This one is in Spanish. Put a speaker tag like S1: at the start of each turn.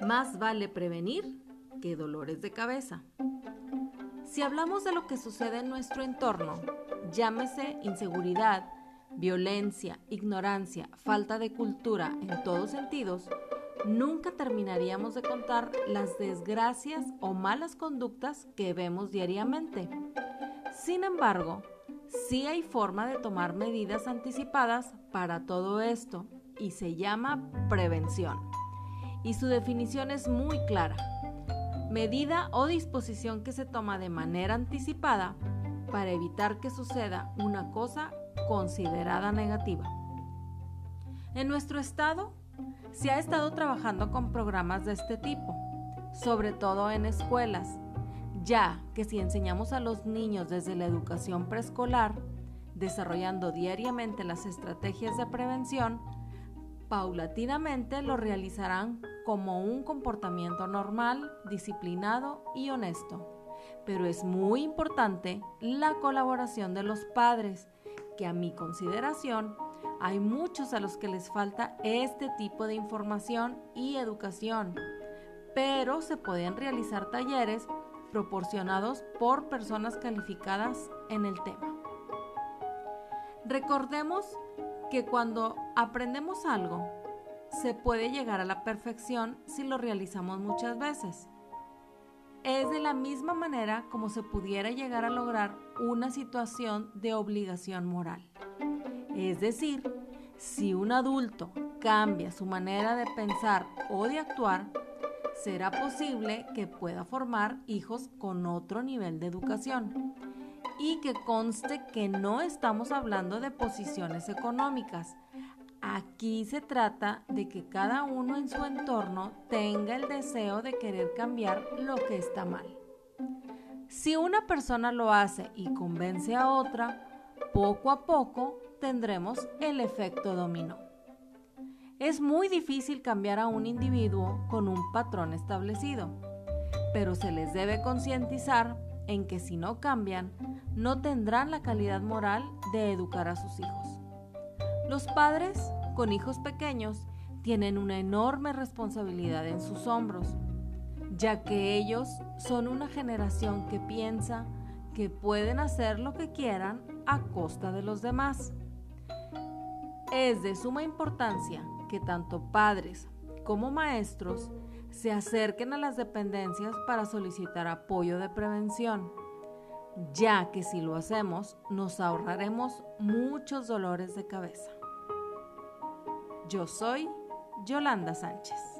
S1: Más vale prevenir que dolores de cabeza. Si hablamos de lo que sucede en nuestro entorno, llámese inseguridad, violencia, ignorancia, falta de cultura en todos sentidos, nunca terminaríamos de contar las desgracias o malas conductas que vemos diariamente. Sin embargo, sí hay forma de tomar medidas anticipadas para todo esto y se llama prevención y su definición es muy clara. Medida o disposición que se toma de manera anticipada para evitar que suceda una cosa considerada negativa. En nuestro estado se ha estado trabajando con programas de este tipo, sobre todo en escuelas, ya que si enseñamos a los niños desde la educación preescolar, desarrollando diariamente las estrategias de prevención, paulatinamente lo realizarán como un comportamiento normal, disciplinado y honesto. Pero es muy importante la colaboración de los padres, que a mi consideración hay muchos a los que les falta este tipo de información y educación, pero se pueden realizar talleres proporcionados por personas calificadas en el tema. Recordemos que cuando aprendemos algo, se puede llegar a la perfección si lo realizamos muchas veces. Es de la misma manera como se pudiera llegar a lograr una situación de obligación moral. Es decir, si un adulto cambia su manera de pensar o de actuar, será posible que pueda formar hijos con otro nivel de educación. Y que conste que no estamos hablando de posiciones económicas, Aquí se trata de que cada uno en su entorno tenga el deseo de querer cambiar lo que está mal. Si una persona lo hace y convence a otra, poco a poco tendremos el efecto dominó. Es muy difícil cambiar a un individuo con un patrón establecido, pero se les debe concientizar en que si no cambian, no tendrán la calidad moral de educar a sus hijos. Los padres con hijos pequeños tienen una enorme responsabilidad en sus hombros, ya que ellos son una generación que piensa que pueden hacer lo que quieran a costa de los demás. Es de suma importancia que tanto padres como maestros se acerquen a las dependencias para solicitar apoyo de prevención, ya que si lo hacemos nos ahorraremos muchos dolores de cabeza. Yo soy Yolanda Sánchez.